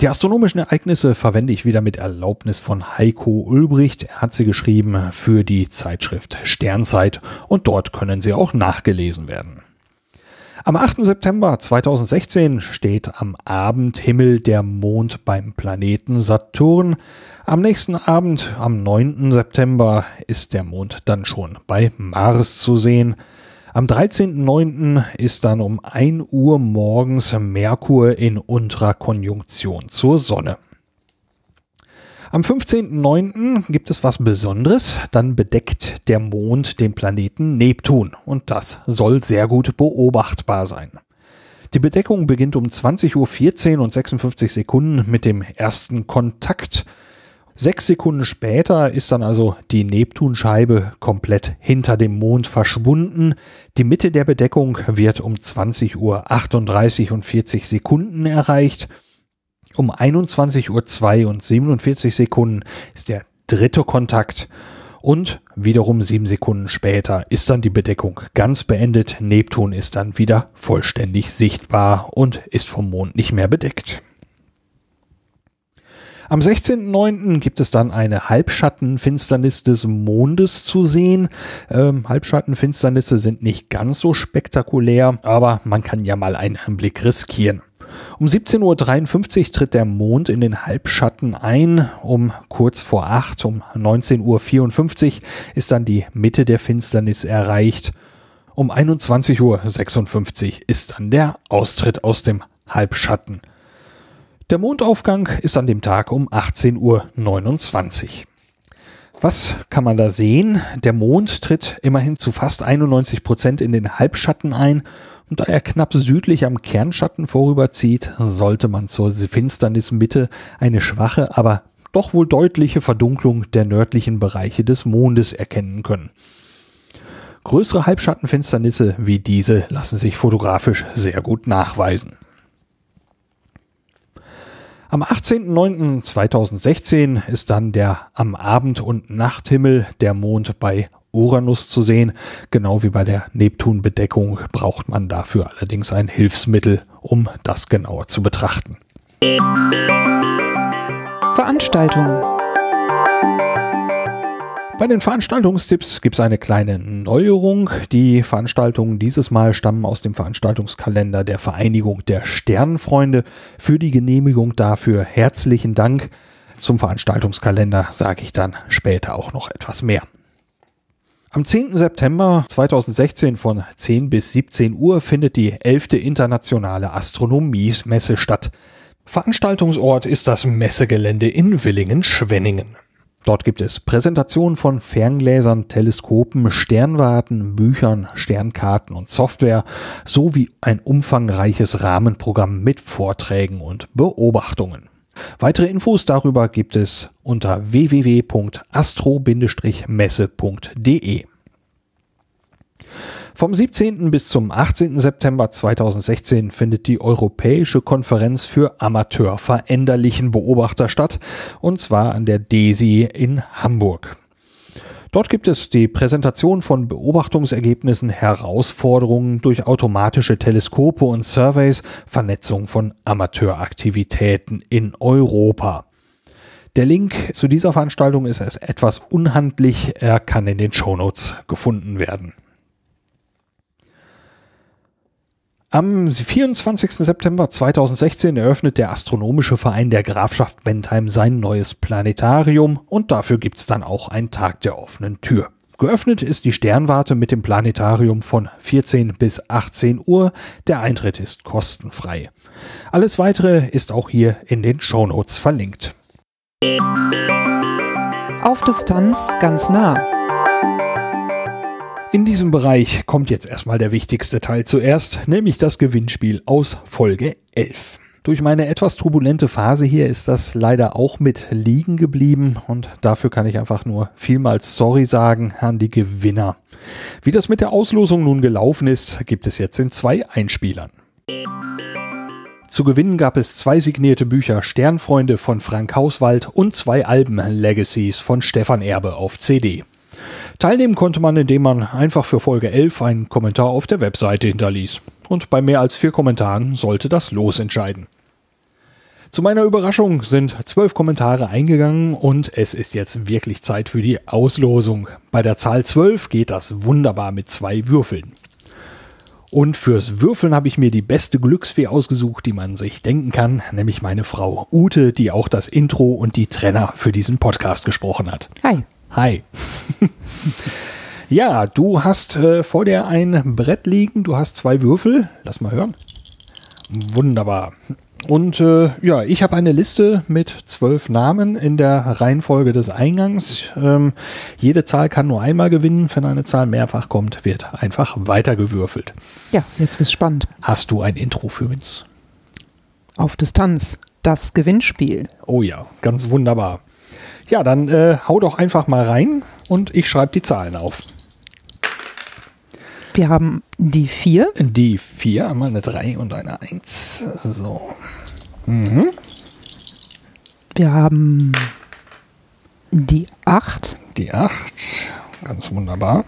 die astronomischen Ereignisse verwende ich wieder mit Erlaubnis von Heiko Ulbricht. Er hat sie geschrieben für die Zeitschrift Sternzeit und dort können sie auch nachgelesen werden. Am 8. September 2016 steht am Abendhimmel der Mond beim Planeten Saturn. Am nächsten Abend, am 9. September, ist der Mond dann schon bei Mars zu sehen. Am 13.09. ist dann um 1 Uhr morgens Merkur in Konjunktion zur Sonne. Am 15.09. gibt es was Besonderes, dann bedeckt der Mond den Planeten Neptun und das soll sehr gut beobachtbar sein. Die Bedeckung beginnt um 20.14 Uhr und 56 Sekunden mit dem ersten Kontakt Sechs Sekunden später ist dann also die Neptunscheibe komplett hinter dem Mond verschwunden. Die Mitte der Bedeckung wird um 20 Uhr 38 und 40 Sekunden erreicht. Um 21 Uhr 2 und 47 Sekunden ist der dritte Kontakt und wiederum sieben Sekunden später ist dann die Bedeckung ganz beendet. Neptun ist dann wieder vollständig sichtbar und ist vom Mond nicht mehr bedeckt. Am 16.09. gibt es dann eine Halbschattenfinsternis des Mondes zu sehen. Ähm, Halbschattenfinsternisse sind nicht ganz so spektakulär, aber man kann ja mal einen Blick riskieren. Um 17.53 Uhr tritt der Mond in den Halbschatten ein. Um kurz vor 8, um 19.54 Uhr ist dann die Mitte der Finsternis erreicht. Um 21.56 Uhr ist dann der Austritt aus dem Halbschatten. Der Mondaufgang ist an dem Tag um 18.29 Uhr. Was kann man da sehen? Der Mond tritt immerhin zu fast 91 Prozent in den Halbschatten ein und da er knapp südlich am Kernschatten vorüberzieht, sollte man zur Finsternismitte eine schwache, aber doch wohl deutliche Verdunklung der nördlichen Bereiche des Mondes erkennen können. Größere Halbschattenfinsternisse wie diese lassen sich fotografisch sehr gut nachweisen. Am 18.09.2016 ist dann der am Abend- und Nachthimmel der Mond bei Uranus zu sehen. Genau wie bei der Neptunbedeckung braucht man dafür allerdings ein Hilfsmittel, um das genauer zu betrachten. Veranstaltung bei den Veranstaltungstipps gibt es eine kleine Neuerung. Die Veranstaltungen dieses Mal stammen aus dem Veranstaltungskalender der Vereinigung der Sternenfreunde. Für die Genehmigung dafür herzlichen Dank. Zum Veranstaltungskalender sage ich dann später auch noch etwas mehr. Am 10. September 2016 von 10 bis 17 Uhr findet die 11. internationale Astronomiemesse statt. Veranstaltungsort ist das Messegelände in Willingen-Schwenningen. Dort gibt es Präsentationen von Ferngläsern, Teleskopen, Sternwarten, Büchern, Sternkarten und Software sowie ein umfangreiches Rahmenprogramm mit Vorträgen und Beobachtungen. Weitere Infos darüber gibt es unter www.astro-messe.de. Vom 17. bis zum 18. September 2016 findet die Europäische Konferenz für Amateurveränderlichen Beobachter statt, und zwar an der DESI in Hamburg. Dort gibt es die Präsentation von Beobachtungsergebnissen, Herausforderungen durch automatische Teleskope und Surveys, Vernetzung von Amateuraktivitäten in Europa. Der Link zu dieser Veranstaltung ist etwas unhandlich, er kann in den Shownotes gefunden werden. Am 24. September 2016 eröffnet der Astronomische Verein der Grafschaft Bentheim sein neues Planetarium und dafür gibt's dann auch einen Tag der offenen Tür. Geöffnet ist die Sternwarte mit dem Planetarium von 14 bis 18 Uhr. Der Eintritt ist kostenfrei. Alles weitere ist auch hier in den Shownotes verlinkt. Auf Distanz ganz nah. In diesem Bereich kommt jetzt erstmal der wichtigste Teil zuerst, nämlich das Gewinnspiel aus Folge 11. Durch meine etwas turbulente Phase hier ist das leider auch mit liegen geblieben und dafür kann ich einfach nur vielmals sorry sagen an die Gewinner. Wie das mit der Auslosung nun gelaufen ist, gibt es jetzt in zwei Einspielern. Zu gewinnen gab es zwei signierte Bücher Sternfreunde von Frank Hauswald und zwei Alben Legacies von Stefan Erbe auf CD. Teilnehmen konnte man, indem man einfach für Folge 11 einen Kommentar auf der Webseite hinterließ. Und bei mehr als vier Kommentaren sollte das Los entscheiden. Zu meiner Überraschung sind zwölf Kommentare eingegangen und es ist jetzt wirklich Zeit für die Auslosung. Bei der Zahl 12 geht das wunderbar mit zwei Würfeln. Und fürs Würfeln habe ich mir die beste Glücksfee ausgesucht, die man sich denken kann, nämlich meine Frau Ute, die auch das Intro und die Trenner für diesen Podcast gesprochen hat. Hi. Hi. ja, du hast äh, vor dir ein Brett liegen, du hast zwei Würfel. Lass mal hören. Wunderbar. Und äh, ja, ich habe eine Liste mit zwölf Namen in der Reihenfolge des Eingangs. Ähm, jede Zahl kann nur einmal gewinnen. Wenn eine Zahl mehrfach kommt, wird einfach weitergewürfelt. Ja, jetzt wird's spannend. Hast du ein Intro für uns? Auf Distanz. Das Gewinnspiel. Oh ja, ganz wunderbar. Ja, dann äh, hau doch einfach mal rein und ich schreibe die Zahlen auf. Wir haben die 4. Die 4, einmal eine 3 und eine 1. So. Mhm. Wir haben die 8. Die 8. Ganz wunderbar.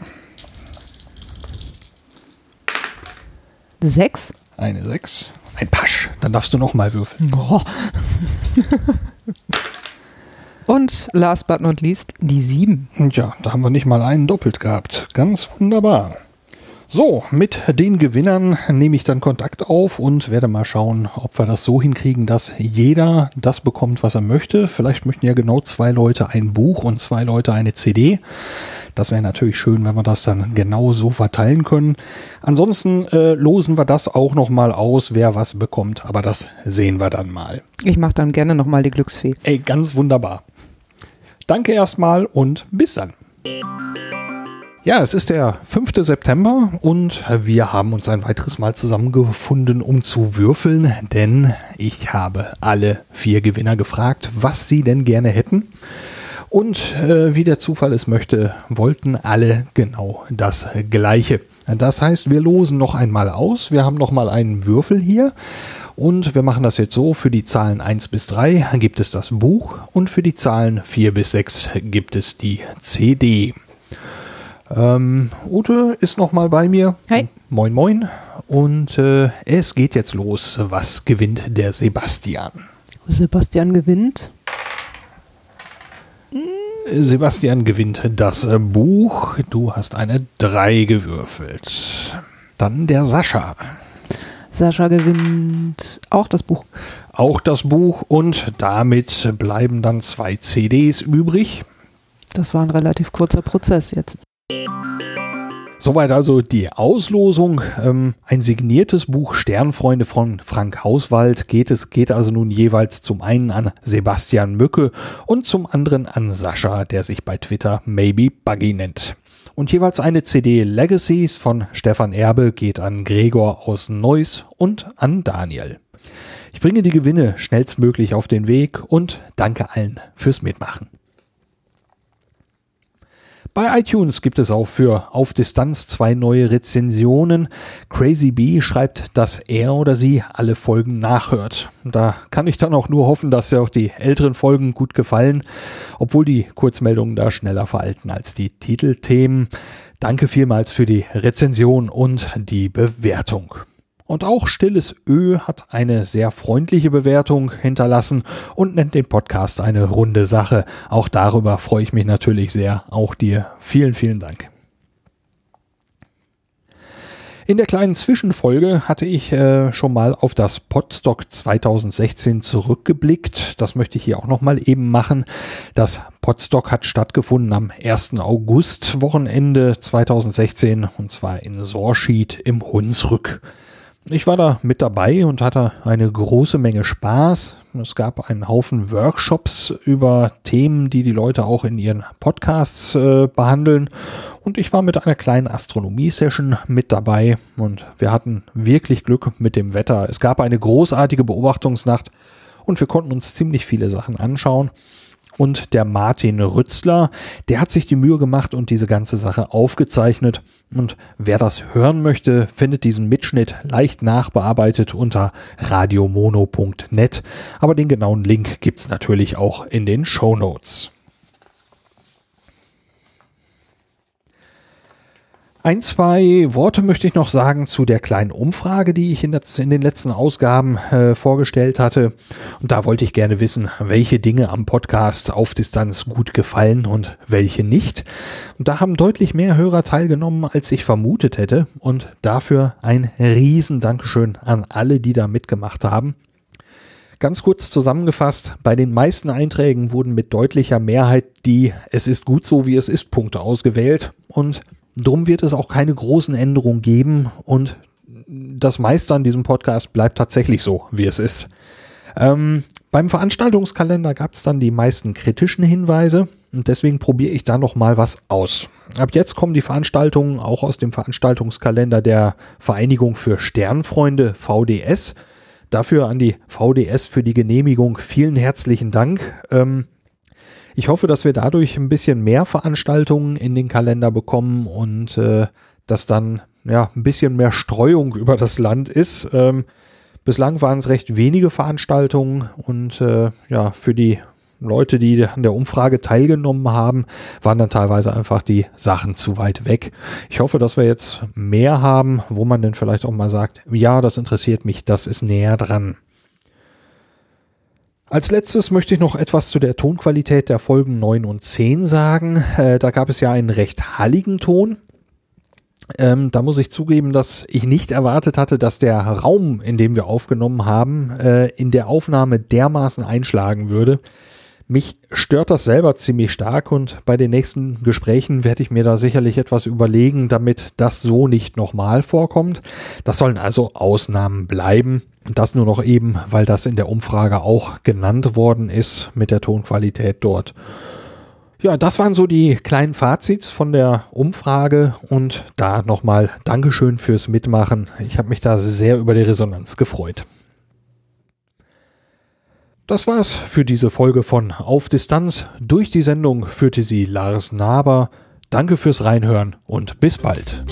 6. Eine 6. Ein Pasch. Dann darfst du nochmal würfeln. Oh. Und last but not least die 7. Und ja, da haben wir nicht mal einen doppelt gehabt. Ganz wunderbar. So, mit den Gewinnern nehme ich dann Kontakt auf und werde mal schauen, ob wir das so hinkriegen, dass jeder das bekommt, was er möchte. Vielleicht möchten ja genau zwei Leute ein Buch und zwei Leute eine CD. Das wäre natürlich schön, wenn wir das dann genau so verteilen können. Ansonsten äh, losen wir das auch noch mal aus, wer was bekommt. Aber das sehen wir dann mal. Ich mache dann gerne noch mal die Glücksfee. Ey, ganz wunderbar. Danke erstmal und bis dann. Ja, es ist der 5. September und wir haben uns ein weiteres Mal zusammengefunden, um zu würfeln, denn ich habe alle vier Gewinner gefragt, was sie denn gerne hätten. Und äh, wie der Zufall es möchte, wollten alle genau das Gleiche. Das heißt, wir losen noch einmal aus. Wir haben noch mal einen Würfel hier. Und wir machen das jetzt so, für die Zahlen 1 bis 3 gibt es das Buch und für die Zahlen 4 bis 6 gibt es die CD. Ähm, Ute ist noch mal bei mir. Hi. Moin, moin. Und äh, es geht jetzt los. Was gewinnt der Sebastian? Sebastian gewinnt. Sebastian gewinnt das äh, Buch. Du hast eine 3 gewürfelt. Dann der Sascha. Sascha gewinnt auch das Buch. Auch das Buch und damit bleiben dann zwei CDs übrig. Das war ein relativ kurzer Prozess jetzt. Soweit also die Auslosung. Ähm, ein signiertes Buch Sternfreunde von Frank Hauswald geht es, geht also nun jeweils zum einen an Sebastian Mücke und zum anderen an Sascha, der sich bei Twitter Maybe Buggy nennt. Und jeweils eine CD Legacies von Stefan Erbe geht an Gregor aus Neuss und an Daniel. Ich bringe die Gewinne schnellstmöglich auf den Weg und danke allen fürs Mitmachen. Bei iTunes gibt es auch für Auf Distanz zwei neue Rezensionen. Crazy B schreibt, dass er oder sie alle Folgen nachhört. Da kann ich dann auch nur hoffen, dass ja auch die älteren Folgen gut gefallen, obwohl die Kurzmeldungen da schneller veralten als die Titelthemen. Danke vielmals für die Rezension und die Bewertung. Und auch Stilles Ö hat eine sehr freundliche Bewertung hinterlassen und nennt den Podcast eine runde Sache. Auch darüber freue ich mich natürlich sehr. Auch dir vielen, vielen Dank. In der kleinen Zwischenfolge hatte ich äh, schon mal auf das Podstock 2016 zurückgeblickt. Das möchte ich hier auch noch mal eben machen. Das Podstock hat stattgefunden am 1. August Wochenende 2016 und zwar in Sorschied im Hunsrück. Ich war da mit dabei und hatte eine große Menge Spaß. Es gab einen Haufen Workshops über Themen, die die Leute auch in ihren Podcasts äh, behandeln. Und ich war mit einer kleinen Astronomie-Session mit dabei und wir hatten wirklich Glück mit dem Wetter. Es gab eine großartige Beobachtungsnacht und wir konnten uns ziemlich viele Sachen anschauen und der Martin Rützler, der hat sich die Mühe gemacht und diese ganze Sache aufgezeichnet. Und wer das hören möchte, findet diesen Mitschnitt leicht nachbearbeitet unter radiomono.net. Aber den genauen Link gibt's natürlich auch in den Show Notes. Ein, zwei Worte möchte ich noch sagen zu der kleinen Umfrage, die ich in, den letzten Ausgaben äh, vorgestellt hatte. Und da wollte ich gerne wissen, welche Dinge am Podcast auf Distanz gut gefallen und welche nicht. Und da haben deutlich mehr Hörer teilgenommen, als ich vermutet hätte. Und dafür ein riesen Dankeschön an alle, die da mitgemacht haben. Ganz kurz zusammengefasst, bei den meisten Einträgen wurden mit deutlicher Mehrheit die Es ist gut so, wie es ist Punkte ausgewählt und Drum wird es auch keine großen Änderungen geben und das meiste an diesem Podcast bleibt tatsächlich so, wie es ist. Ähm, beim Veranstaltungskalender gab es dann die meisten kritischen Hinweise und deswegen probiere ich da noch mal was aus. Ab jetzt kommen die Veranstaltungen auch aus dem Veranstaltungskalender der Vereinigung für Sternfreunde VDS. Dafür an die VDS für die Genehmigung vielen herzlichen Dank. Ähm, ich hoffe, dass wir dadurch ein bisschen mehr Veranstaltungen in den Kalender bekommen und äh, dass dann ja ein bisschen mehr Streuung über das Land ist. Ähm, bislang waren es recht wenige Veranstaltungen und äh, ja, für die Leute, die an der Umfrage teilgenommen haben, waren dann teilweise einfach die Sachen zu weit weg. Ich hoffe, dass wir jetzt mehr haben, wo man dann vielleicht auch mal sagt, ja, das interessiert mich, das ist näher dran. Als letztes möchte ich noch etwas zu der Tonqualität der Folgen 9 und 10 sagen. Äh, da gab es ja einen recht halligen Ton. Ähm, da muss ich zugeben, dass ich nicht erwartet hatte, dass der Raum, in dem wir aufgenommen haben, äh, in der Aufnahme dermaßen einschlagen würde. Mich stört das selber ziemlich stark und bei den nächsten Gesprächen werde ich mir da sicherlich etwas überlegen, damit das so nicht nochmal vorkommt. Das sollen also Ausnahmen bleiben. Das nur noch eben, weil das in der Umfrage auch genannt worden ist mit der Tonqualität dort. Ja, das waren so die kleinen Fazits von der Umfrage und da nochmal Dankeschön fürs Mitmachen. Ich habe mich da sehr über die Resonanz gefreut. Das war's für diese Folge von Auf Distanz. Durch die Sendung führte sie Lars Naber. Danke fürs Reinhören und bis bald.